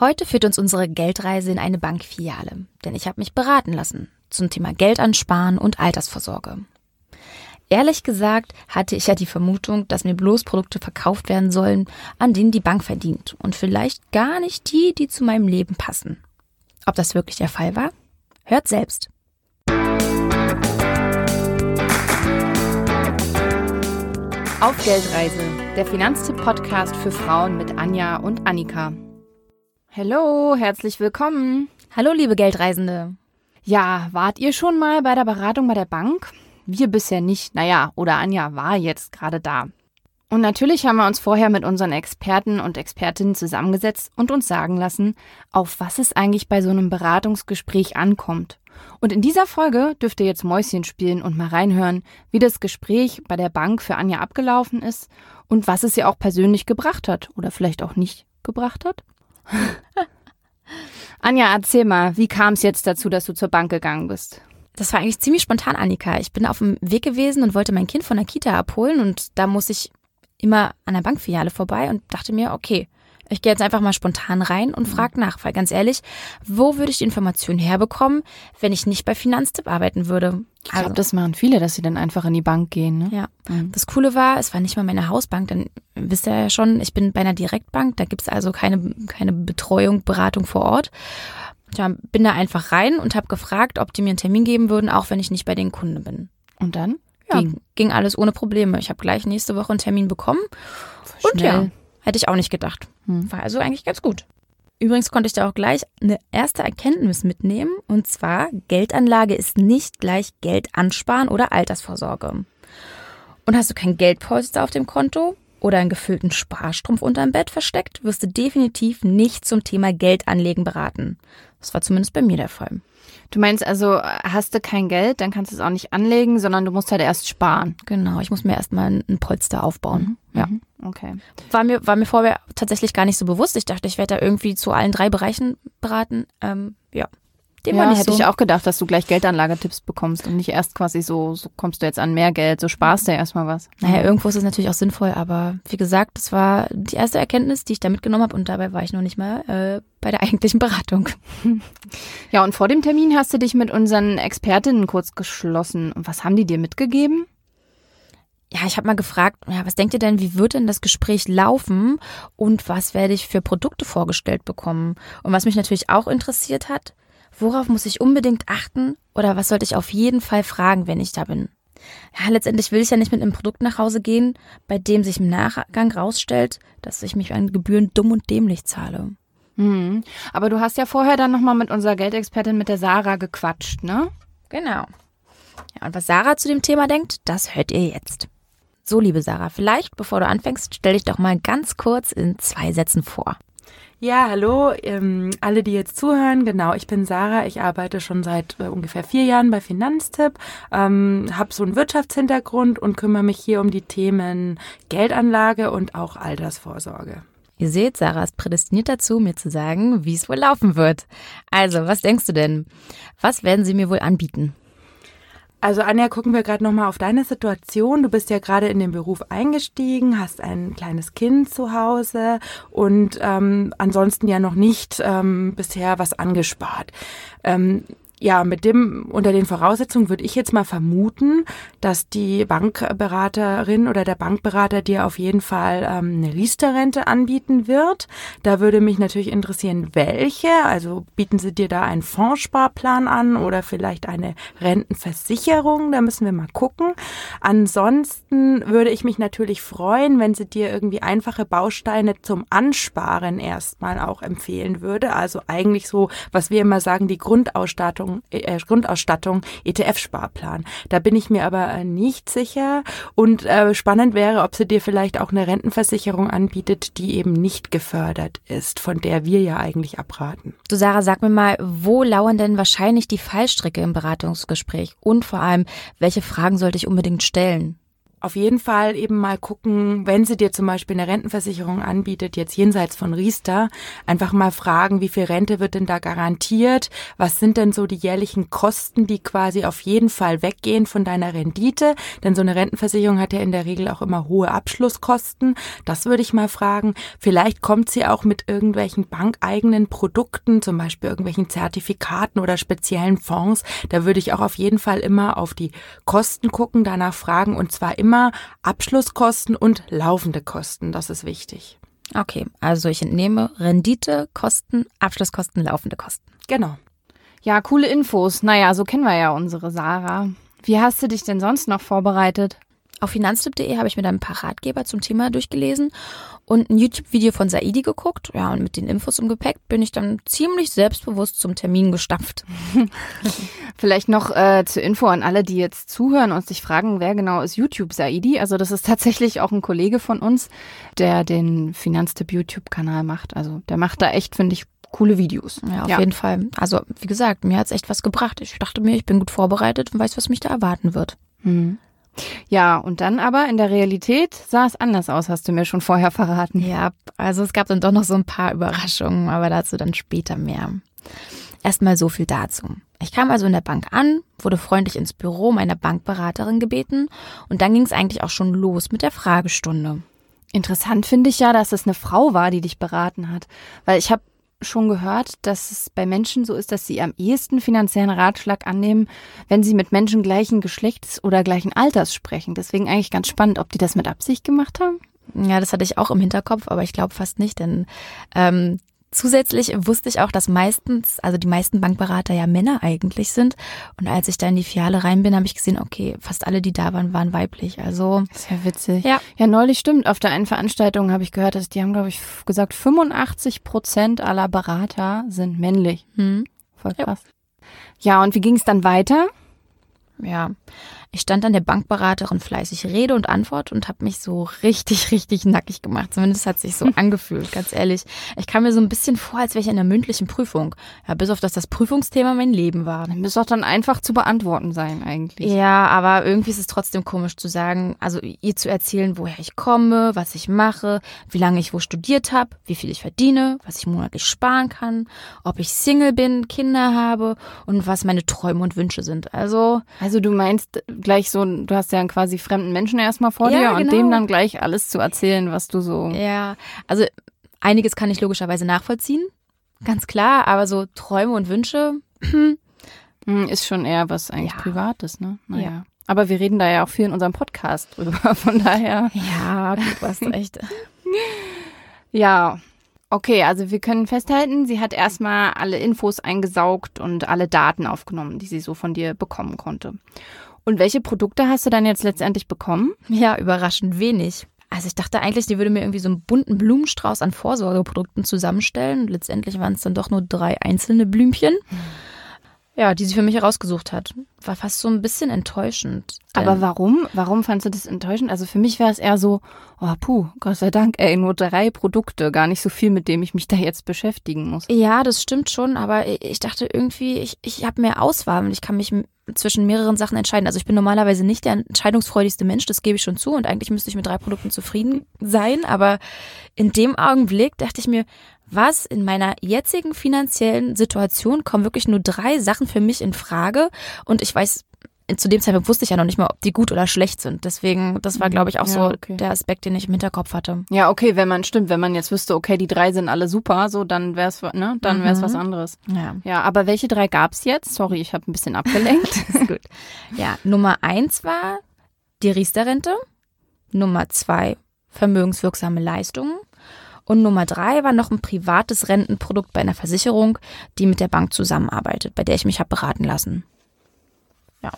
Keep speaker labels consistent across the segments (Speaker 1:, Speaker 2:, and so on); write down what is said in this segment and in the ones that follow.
Speaker 1: Heute führt uns unsere Geldreise in eine Bankfiliale, denn ich habe mich beraten lassen zum Thema Geld ansparen und Altersvorsorge. Ehrlich gesagt hatte ich ja die Vermutung, dass mir bloß Produkte verkauft werden sollen, an denen die Bank verdient und vielleicht gar nicht die, die zu meinem Leben passen. Ob das wirklich der Fall war? Hört selbst.
Speaker 2: Auf Geldreise, der Finanztipp-Podcast für Frauen mit Anja und Annika. Hallo, herzlich willkommen.
Speaker 1: Hallo, liebe Geldreisende.
Speaker 2: Ja, wart ihr schon mal bei der Beratung bei der Bank? Wir bisher nicht. Naja, oder Anja war jetzt gerade da. Und natürlich haben wir uns vorher mit unseren Experten und Expertinnen zusammengesetzt und uns sagen lassen, auf was es eigentlich bei so einem Beratungsgespräch ankommt. Und in dieser Folge dürft ihr jetzt Mäuschen spielen und mal reinhören, wie das Gespräch bei der Bank für Anja abgelaufen ist und was es ihr auch persönlich gebracht hat oder vielleicht auch nicht gebracht hat. Anja, erzähl mal, wie kam es jetzt dazu, dass du zur Bank gegangen bist?
Speaker 1: Das war eigentlich ziemlich spontan, Annika. Ich bin auf dem Weg gewesen und wollte mein Kind von der Kita abholen und da muss ich immer an der Bankfiliale vorbei und dachte mir, okay, ich gehe jetzt einfach mal spontan rein und frage nach, weil ganz ehrlich, wo würde ich die Information herbekommen, wenn ich nicht bei Finanztipp arbeiten würde?
Speaker 2: Ich glaube, also, das machen viele, dass sie dann einfach in die Bank gehen. Ne?
Speaker 1: Ja. Mhm. Das Coole war, es war nicht mal meine Hausbank, dann wisst ihr ja schon, ich bin bei einer Direktbank, da gibt's also keine, keine Betreuung, Beratung vor Ort. Ja, bin da einfach rein und habe gefragt, ob die mir einen Termin geben würden, auch wenn ich nicht bei den Kunden bin.
Speaker 2: Und dann?
Speaker 1: Ja. Ging, ging alles ohne Probleme. Ich habe gleich nächste Woche einen Termin bekommen. Und ja, hätte ich auch nicht gedacht. Hm. War also eigentlich ganz gut. Übrigens konnte ich da auch gleich eine erste Erkenntnis mitnehmen. Und zwar, Geldanlage ist nicht gleich Geld ansparen oder Altersvorsorge. Und hast du kein Geldpolster auf dem Konto oder einen gefüllten Sparstrumpf unterm Bett versteckt, wirst du definitiv nicht zum Thema Geldanlegen beraten. Das war zumindest bei mir der Fall.
Speaker 2: Du meinst also, hast du kein Geld, dann kannst du es auch nicht anlegen, sondern du musst halt erst sparen.
Speaker 1: Genau, ich muss mir erstmal ein Polster aufbauen.
Speaker 2: Mhm. Ja. Okay.
Speaker 1: War mir, war mir vorher tatsächlich gar nicht so bewusst. Ich dachte, ich werde da irgendwie zu allen drei Bereichen beraten. Ähm, ja.
Speaker 2: Dem ja, hätte so. ich auch gedacht, dass du gleich Geldanlagetipps bekommst und nicht erst quasi so, so kommst du jetzt an mehr Geld, so sparst du ja erstmal was.
Speaker 1: Naja, irgendwo ist es natürlich auch sinnvoll, aber wie gesagt, das war die erste Erkenntnis, die ich da mitgenommen habe und dabei war ich noch nicht mal äh, bei der eigentlichen Beratung.
Speaker 2: Ja, und vor dem Termin hast du dich mit unseren Expertinnen kurz geschlossen. Und was haben die dir mitgegeben?
Speaker 1: Ja, ich habe mal gefragt, ja, was denkt ihr denn, wie wird denn das Gespräch laufen und was werde ich für Produkte vorgestellt bekommen? Und was mich natürlich auch interessiert hat, Worauf muss ich unbedingt achten oder was sollte ich auf jeden Fall fragen, wenn ich da bin? Ja, letztendlich will ich ja nicht mit einem Produkt nach Hause gehen, bei dem sich im Nachgang rausstellt, dass ich mich an Gebühren dumm und dämlich zahle.
Speaker 2: Mhm. Aber du hast ja vorher dann nochmal mit unserer Geldexpertin, mit der Sarah, gequatscht, ne?
Speaker 1: Genau. Ja, und was Sarah zu dem Thema denkt, das hört ihr jetzt. So, liebe Sarah, vielleicht, bevor du anfängst, stell dich doch mal ganz kurz in zwei Sätzen vor.
Speaker 3: Ja, hallo, ähm, alle, die jetzt zuhören. Genau, ich bin Sarah. Ich arbeite schon seit äh, ungefähr vier Jahren bei Finanztipp, ähm, habe so einen Wirtschaftshintergrund und kümmere mich hier um die Themen Geldanlage und auch Altersvorsorge.
Speaker 1: Ihr seht, Sarah ist prädestiniert dazu, mir zu sagen, wie es wohl laufen wird. Also, was denkst du denn? Was werden sie mir wohl anbieten?
Speaker 3: Also Anja, gucken wir gerade nochmal auf deine Situation. Du bist ja gerade in den Beruf eingestiegen, hast ein kleines Kind zu Hause und ähm, ansonsten ja noch nicht ähm, bisher was angespart. Ähm, ja, mit dem, unter den Voraussetzungen würde ich jetzt mal vermuten, dass die Bankberaterin oder der Bankberater dir auf jeden Fall ähm, eine Riester-Rente anbieten wird. Da würde mich natürlich interessieren, welche. Also bieten sie dir da einen Fondssparplan an oder vielleicht eine Rentenversicherung? Da müssen wir mal gucken. Ansonsten würde ich mich natürlich freuen, wenn sie dir irgendwie einfache Bausteine zum Ansparen erstmal auch empfehlen würde. Also eigentlich so, was wir immer sagen, die Grundausstattung äh, Grundausstattung ETF-Sparplan. Da bin ich mir aber äh, nicht sicher. Und äh, spannend wäre, ob sie dir vielleicht auch eine Rentenversicherung anbietet, die eben nicht gefördert ist, von der wir ja eigentlich abraten.
Speaker 1: Du Sarah, sag mir mal, wo lauern denn wahrscheinlich die Fallstricke im Beratungsgespräch? Und vor allem, welche Fragen sollte ich unbedingt stellen?
Speaker 3: Auf jeden Fall eben mal gucken, wenn sie dir zum Beispiel eine Rentenversicherung anbietet, jetzt jenseits von Riester, einfach mal fragen, wie viel Rente wird denn da garantiert? Was sind denn so die jährlichen Kosten, die quasi auf jeden Fall weggehen von deiner Rendite? Denn so eine Rentenversicherung hat ja in der Regel auch immer hohe Abschlusskosten. Das würde ich mal fragen. Vielleicht kommt sie auch mit irgendwelchen bankeigenen Produkten, zum Beispiel irgendwelchen Zertifikaten oder speziellen Fonds. Da würde ich auch auf jeden Fall immer auf die Kosten gucken, danach fragen und zwar immer immer Abschlusskosten und laufende Kosten. Das ist wichtig.
Speaker 1: Okay, also ich entnehme Rendite, Kosten, Abschlusskosten, laufende Kosten.
Speaker 3: Genau.
Speaker 2: Ja, coole Infos. Naja, so kennen wir ja unsere Sarah. Wie hast du dich denn sonst noch vorbereitet?
Speaker 1: Auf finanztipp.de habe ich mir dann ein paar Ratgeber zum Thema durchgelesen und ein YouTube-Video von Saidi geguckt. Ja, und mit den Infos im Gepäck bin ich dann ziemlich selbstbewusst zum Termin gestapft.
Speaker 2: Vielleicht noch äh, zur Info an alle, die jetzt zuhören und sich fragen, wer genau ist YouTube Saidi? Also das ist tatsächlich auch ein Kollege von uns, der den Finanztipp YouTube-Kanal macht. Also der macht da echt, finde ich, coole Videos.
Speaker 1: Ja, auf ja. jeden Fall. Also wie gesagt, mir hat es echt was gebracht. Ich dachte mir, ich bin gut vorbereitet und weiß, was mich da erwarten wird.
Speaker 2: Mhm. Ja, und dann aber in der Realität sah es anders aus, hast du mir schon vorher verraten.
Speaker 1: Ja, also es gab dann doch noch so ein paar Überraschungen, aber dazu dann später mehr. Erstmal so viel dazu. Ich kam also in der Bank an, wurde freundlich ins Büro meiner Bankberaterin gebeten und dann ging es eigentlich auch schon los mit der Fragestunde.
Speaker 2: Interessant finde ich ja, dass es eine Frau war, die dich beraten hat, weil ich habe schon gehört, dass es bei Menschen so ist, dass sie am ehesten finanziellen Ratschlag annehmen, wenn sie mit Menschen gleichen Geschlechts oder gleichen Alters sprechen. Deswegen eigentlich ganz spannend, ob die das mit Absicht gemacht haben.
Speaker 1: Ja, das hatte ich auch im Hinterkopf, aber ich glaube fast nicht, denn ähm, Zusätzlich wusste ich auch, dass meistens, also die meisten Bankberater ja Männer eigentlich sind. Und als ich da in die Filiale rein bin, habe ich gesehen, okay, fast alle, die da waren, waren weiblich. Also
Speaker 2: sehr witzig. Ja, ja neulich stimmt. Auf der einen Veranstaltung habe ich gehört, dass die haben, glaube ich, gesagt, 85 Prozent aller Berater sind männlich. Hm. Voll krass. Ja. ja, und wie ging es dann weiter?
Speaker 1: Ja, ich stand an der Bankberaterin fleißig Rede und Antwort und habe mich so richtig, richtig nackig gemacht. Zumindest hat sich so angefühlt, ganz ehrlich. Ich kam mir so ein bisschen vor, als wäre ich in einer mündlichen Prüfung. Ja, bis auf dass das Prüfungsthema mein Leben war.
Speaker 2: Dann müsste doch dann einfach zu beantworten sein eigentlich.
Speaker 1: Ja, aber irgendwie ist es trotzdem komisch zu sagen, also ihr zu erzählen, woher ich komme, was ich mache, wie lange ich wo studiert habe, wie viel ich verdiene, was ich monatlich sparen kann, ob ich Single bin, Kinder habe und was meine Träume und Wünsche sind. Also,
Speaker 2: also du meinst gleich so, du hast ja einen quasi fremden Menschen erstmal vor ja, dir genau. und dem dann gleich alles zu erzählen, was du so.
Speaker 1: Ja, also einiges kann ich logischerweise nachvollziehen, ganz klar, aber so Träume und Wünsche
Speaker 2: hm, ist schon eher was eigentlich ja. Privates, ne? Naja. Ja. Aber wir reden da ja auch viel in unserem Podcast drüber, von daher.
Speaker 1: Ja, du hast recht.
Speaker 2: ja, Okay, also wir können festhalten, sie hat erstmal alle Infos eingesaugt und alle Daten aufgenommen, die sie so von dir bekommen konnte. Und welche Produkte hast du dann jetzt letztendlich bekommen?
Speaker 1: Ja, überraschend wenig. Also ich dachte eigentlich, die würde mir irgendwie so einen bunten Blumenstrauß an Vorsorgeprodukten zusammenstellen. letztendlich waren es dann doch nur drei einzelne Blümchen. Hm. Ja, die sie für mich herausgesucht hat. War fast so ein bisschen enttäuschend.
Speaker 2: Aber warum? Warum fandst du das enttäuschend? Also für mich wäre es eher so, oh puh, Gott sei Dank, ey, nur drei Produkte, gar nicht so viel, mit dem ich mich da jetzt beschäftigen muss.
Speaker 1: Ja, das stimmt schon, aber ich dachte irgendwie, ich, ich habe mehr Auswahl und ich kann mich zwischen mehreren Sachen entscheiden. Also ich bin normalerweise nicht der entscheidungsfreudigste Mensch, das gebe ich schon zu. Und eigentlich müsste ich mit drei Produkten zufrieden sein, aber in dem Augenblick dachte ich mir, was? In meiner jetzigen finanziellen Situation kommen wirklich nur drei Sachen für mich in Frage. Und ich weiß zu dem Zeitpunkt wusste ich ja noch nicht mal, ob die gut oder schlecht sind. Deswegen, das war, glaube ich, auch ja, so okay. der Aspekt, den ich im Hinterkopf hatte.
Speaker 2: Ja, okay, wenn man stimmt, wenn man jetzt wüsste, okay, die drei sind alle super, so dann wäre es, ne, dann wäre es mhm. was anderes. Ja. Ja, aber welche drei gab's jetzt? Sorry, ich habe ein bisschen abgelenkt.
Speaker 1: ist gut. Ja, Nummer eins war die Riester-Rente. Nummer zwei vermögenswirksame Leistungen. Und Nummer drei war noch ein privates Rentenprodukt bei einer Versicherung, die mit der Bank zusammenarbeitet, bei der ich mich habe beraten lassen. Ja.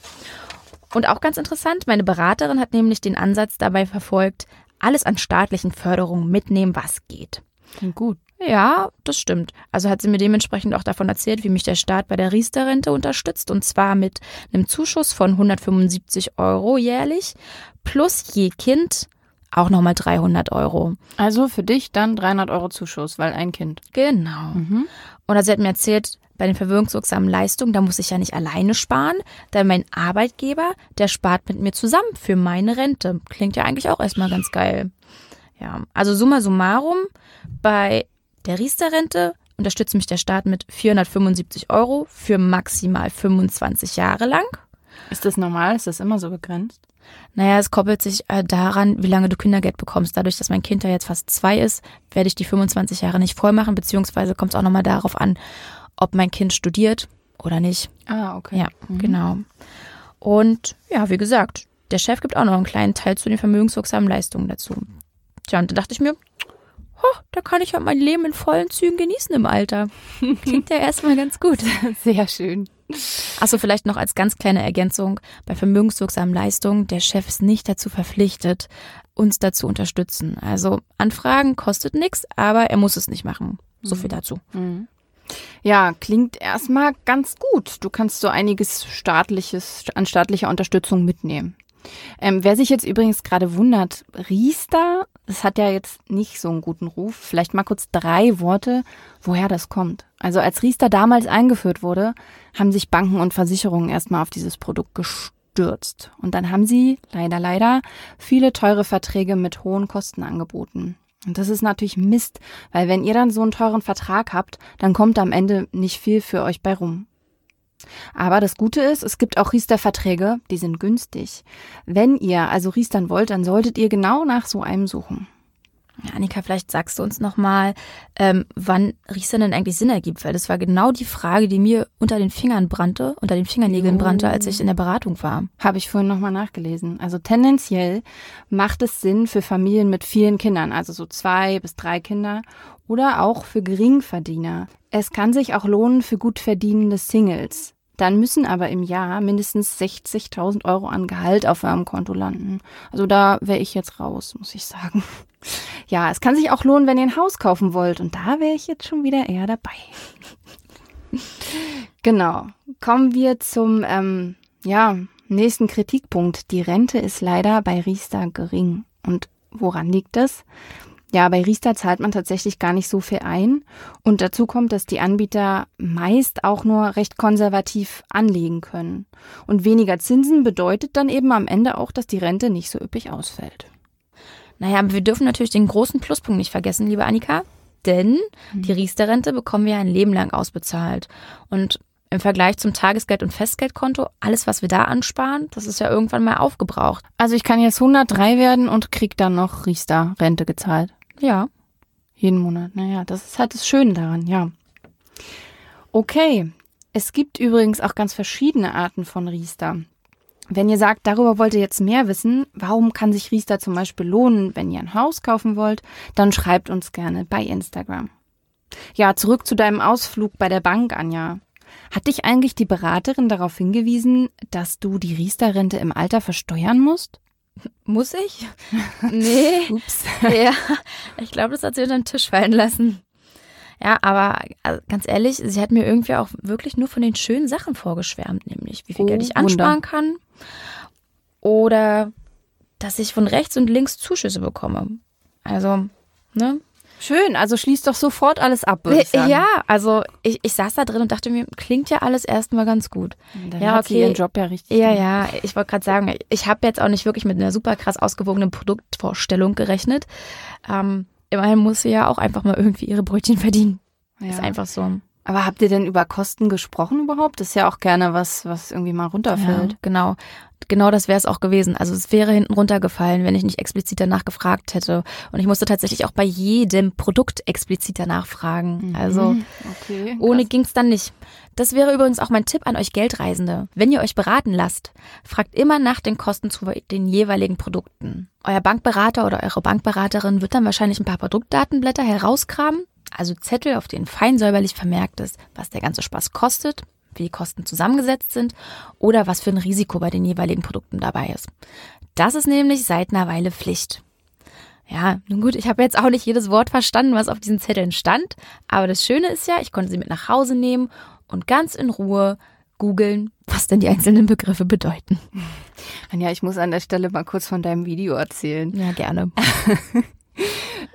Speaker 1: Und auch ganz interessant, meine Beraterin hat nämlich den Ansatz dabei verfolgt, alles an staatlichen Förderungen mitnehmen, was geht.
Speaker 2: Klingt gut.
Speaker 1: Ja, das stimmt. Also hat sie mir dementsprechend auch davon erzählt, wie mich der Staat bei der Riester-Rente unterstützt. Und zwar mit einem Zuschuss von 175 Euro jährlich plus je Kind auch nochmal 300 Euro.
Speaker 2: Also für dich dann 300 Euro Zuschuss, weil ein Kind.
Speaker 1: Genau. Mhm. Und sie hat mir erzählt, bei den verwirkungswirksamen Leistungen, da muss ich ja nicht alleine sparen, denn mein Arbeitgeber, der spart mit mir zusammen für meine Rente. Klingt ja eigentlich auch erstmal ganz geil. Ja, also summa summarum, bei der Riester-Rente unterstützt mich der Staat mit 475 Euro für maximal 25 Jahre lang.
Speaker 2: Ist das normal? Ist das immer so begrenzt?
Speaker 1: Naja, es koppelt sich äh, daran, wie lange du Kindergeld bekommst. Dadurch, dass mein Kind ja jetzt fast zwei ist, werde ich die 25 Jahre nicht voll machen, beziehungsweise kommt es auch nochmal darauf an, ob mein Kind studiert oder nicht.
Speaker 2: Ah, okay.
Speaker 1: Ja, mhm. genau. Und ja, wie gesagt, der Chef gibt auch noch einen kleinen Teil zu den vermögenswirksamen Leistungen dazu. Tja, und da dachte ich mir, oh, da kann ich ja mein Leben in vollen Zügen genießen im Alter. Klingt ja erstmal ganz gut.
Speaker 2: Sehr schön.
Speaker 1: Achso, vielleicht noch als ganz kleine Ergänzung. Bei vermögenswirksamen Leistungen, der Chef ist nicht dazu verpflichtet, uns dazu unterstützen. Also Anfragen kostet nichts, aber er muss es nicht machen. So viel dazu.
Speaker 2: Mhm. Ja, klingt erstmal ganz gut. Du kannst so einiges staatliches, an staatlicher Unterstützung mitnehmen. Ähm, wer sich jetzt übrigens gerade wundert, Riester, das hat ja jetzt nicht so einen guten Ruf. Vielleicht mal kurz drei Worte, woher das kommt. Also als Riester damals eingeführt wurde, haben sich Banken und Versicherungen erstmal auf dieses Produkt gestürzt. Und dann haben sie, leider, leider, viele teure Verträge mit hohen Kosten angeboten. Und das ist natürlich Mist, weil wenn ihr dann so einen teuren Vertrag habt, dann kommt am Ende nicht viel für euch bei rum. Aber das Gute ist, es gibt auch Riester-Verträge, die sind günstig. Wenn ihr also Riestern wollt, dann solltet ihr genau nach so einem suchen.
Speaker 1: Ja, Annika, vielleicht sagst du uns nochmal, ähm, wann Riester denn eigentlich Sinn ergibt, weil das war genau die Frage, die mir unter den Fingern brannte, unter den Fingernägeln brannte, als ich in der Beratung war.
Speaker 2: Habe ich vorhin nochmal nachgelesen. Also tendenziell macht es Sinn für Familien mit vielen Kindern, also so zwei bis drei Kinder oder auch für Geringverdiener. Es kann sich auch lohnen für gut verdienende Singles. Dann müssen aber im Jahr mindestens 60.000 Euro an Gehalt auf eurem Konto landen. Also da wäre ich jetzt raus, muss ich sagen. Ja, es kann sich auch lohnen, wenn ihr ein Haus kaufen wollt. Und da wäre ich jetzt schon wieder eher dabei. genau. Kommen wir zum ähm, ja, nächsten Kritikpunkt. Die Rente ist leider bei Riester gering. Und woran liegt das? Ja, bei Riester zahlt man tatsächlich gar nicht so viel ein. Und dazu kommt, dass die Anbieter meist auch nur recht konservativ anlegen können. Und weniger Zinsen bedeutet dann eben am Ende auch, dass die Rente nicht so üppig ausfällt.
Speaker 1: Naja, aber wir dürfen natürlich den großen Pluspunkt nicht vergessen, liebe Annika. Denn mhm. die Riester-Rente bekommen wir ein Leben lang ausbezahlt. Und im Vergleich zum Tagesgeld- und Festgeldkonto, alles, was wir da ansparen, das ist ja irgendwann mal aufgebraucht.
Speaker 2: Also ich kann jetzt 103 werden und krieg dann noch Riester-Rente gezahlt.
Speaker 1: Ja.
Speaker 2: Jeden Monat. Naja, das ist halt das Schöne daran, ja. Okay. Es gibt übrigens auch ganz verschiedene Arten von Riester. Wenn ihr sagt, darüber wollt ihr jetzt mehr wissen, warum kann sich Riester zum Beispiel lohnen, wenn ihr ein Haus kaufen wollt, dann schreibt uns gerne bei Instagram. Ja, zurück zu deinem Ausflug bei der Bank, Anja. Hat dich eigentlich die Beraterin darauf hingewiesen, dass du die Riester-Rente im Alter versteuern musst?
Speaker 1: Muss ich? Nee.
Speaker 2: Ups.
Speaker 1: Ja, ich glaube, das hat sie unter den Tisch fallen lassen. Ja, aber also ganz ehrlich, sie hat mir irgendwie auch wirklich nur von den schönen Sachen vorgeschwärmt, nämlich wie viel oh, Geld ich ansparen Wunder. kann oder dass ich von rechts und links Zuschüsse bekomme. Also, ne?
Speaker 2: Schön, also schließt doch sofort alles ab.
Speaker 1: Ich ja, also ich, ich saß da drin und dachte mir, klingt ja alles erstmal ganz gut.
Speaker 2: Dann
Speaker 1: ja,
Speaker 2: hat okay. sie ihren Job ja richtig.
Speaker 1: Ja, gemacht. ja, ich wollte gerade sagen, ich habe jetzt auch nicht wirklich mit einer super krass ausgewogenen Produktvorstellung gerechnet. Ähm, immerhin muss sie ja auch einfach mal irgendwie ihre Brötchen verdienen. Ja. Ist einfach so.
Speaker 2: Aber habt ihr denn über Kosten gesprochen überhaupt? Das ist ja auch gerne was, was irgendwie mal runterfällt. Ja,
Speaker 1: genau. Genau das wäre es auch gewesen. Also es wäre hinten runtergefallen, wenn ich nicht explizit danach gefragt hätte. Und ich musste tatsächlich auch bei jedem Produkt explizit danach fragen. Mhm. Also okay, ohne ging es dann nicht. Das wäre übrigens auch mein Tipp an euch Geldreisende. Wenn ihr euch beraten lasst, fragt immer nach den Kosten zu den jeweiligen Produkten. Euer Bankberater oder eure Bankberaterin wird dann wahrscheinlich ein paar Produktdatenblätter herauskramen also Zettel, auf denen fein säuberlich vermerkt ist, was der ganze Spaß kostet, wie die Kosten zusammengesetzt sind oder was für ein Risiko bei den jeweiligen Produkten dabei ist. Das ist nämlich seit einer Weile Pflicht. Ja, nun gut, ich habe jetzt auch nicht jedes Wort verstanden, was auf diesen Zetteln stand, aber das Schöne ist ja, ich konnte sie mit nach Hause nehmen und ganz in Ruhe googeln, was denn die einzelnen Begriffe bedeuten.
Speaker 2: Anja, ich muss an der Stelle mal kurz von deinem Video erzählen.
Speaker 1: Ja, gerne.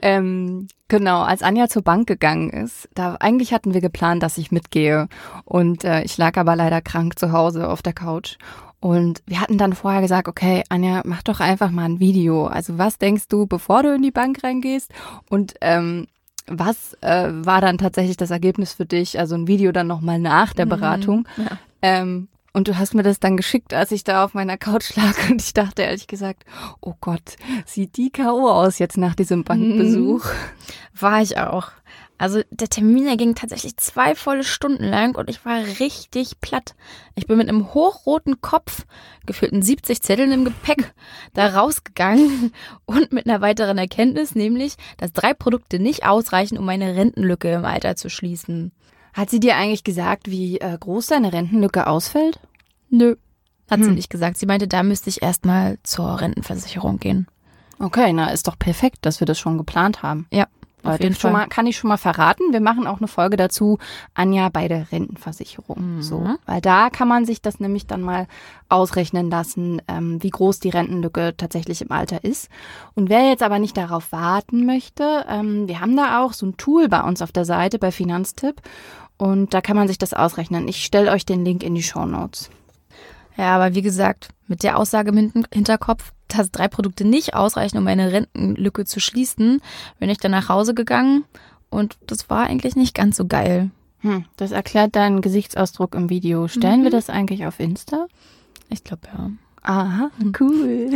Speaker 2: ähm, genau, als Anja zur Bank gegangen ist, da eigentlich hatten wir geplant, dass ich mitgehe. Und äh, ich lag aber leider krank zu Hause auf der Couch. Und wir hatten dann vorher gesagt, okay, Anja, mach doch einfach mal ein Video. Also was denkst du, bevor du in die Bank reingehst? Und ähm, was äh, war dann tatsächlich das Ergebnis für dich? Also ein Video dann nochmal nach der mhm. Beratung. Mhm, ja. ähm, und du hast mir das dann geschickt, als ich da auf meiner Couch lag und ich dachte ehrlich gesagt, oh Gott, sieht die K.O. aus jetzt nach diesem Bankbesuch.
Speaker 1: Mhm. War ich auch. Also der Termin, der ging tatsächlich zwei volle Stunden lang und ich war richtig platt. Ich bin mit einem hochroten Kopf, gefühlten 70 Zetteln im Gepäck, da rausgegangen und mit einer weiteren Erkenntnis, nämlich, dass drei Produkte nicht ausreichen, um meine Rentenlücke im Alter zu schließen.
Speaker 2: Hat sie dir eigentlich gesagt, wie äh, groß deine Rentenlücke ausfällt?
Speaker 1: Nö, hat hm. sie nicht gesagt. Sie meinte, da müsste ich erstmal zur Rentenversicherung gehen.
Speaker 2: Okay, na ist doch perfekt, dass wir das schon geplant haben.
Speaker 1: Ja.
Speaker 2: Auf jeden Fall. Mal, kann ich schon mal verraten. Wir machen auch eine Folge dazu, Anja bei der Rentenversicherung. Mhm. So, weil da kann man sich das nämlich dann mal ausrechnen lassen, ähm, wie groß die Rentenlücke tatsächlich im Alter ist. Und wer jetzt aber nicht darauf warten möchte, ähm, wir haben da auch so ein Tool bei uns auf der Seite bei Finanztipp und da kann man sich das ausrechnen. Ich stelle euch den Link in die Show Notes.
Speaker 1: Ja, aber wie gesagt, mit der Aussage im Hinterkopf, dass drei Produkte nicht ausreichen, um meine Rentenlücke zu schließen, bin ich dann nach Hause gegangen und das war eigentlich nicht ganz so geil.
Speaker 2: Hm, das erklärt deinen Gesichtsausdruck im Video. Stellen mhm. wir das eigentlich auf Insta?
Speaker 1: Ich glaube ja.
Speaker 2: Aha, hm. cool.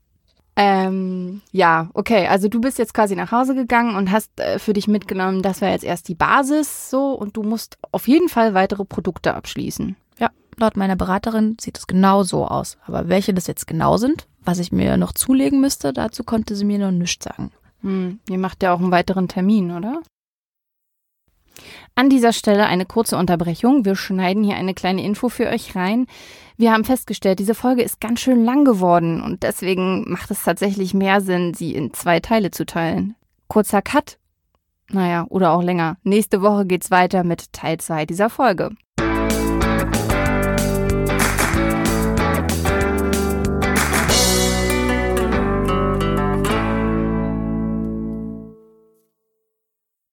Speaker 2: ähm, ja, okay. Also du bist jetzt quasi nach Hause gegangen und hast äh, für dich mitgenommen, das war jetzt erst die Basis so und du musst auf jeden Fall weitere Produkte abschließen.
Speaker 1: Ja, laut meiner Beraterin sieht es genau so aus. Aber welche das jetzt genau sind, was ich mir noch zulegen müsste, dazu konnte sie mir noch nichts sagen.
Speaker 2: Hm, ihr macht ja auch einen weiteren Termin, oder? An dieser Stelle eine kurze Unterbrechung. Wir schneiden hier eine kleine Info für euch rein. Wir haben festgestellt, diese Folge ist ganz schön lang geworden und deswegen macht es tatsächlich mehr Sinn, sie in zwei Teile zu teilen. Kurzer Cut. Naja, oder auch länger. Nächste Woche geht's weiter mit Teil 2 dieser Folge.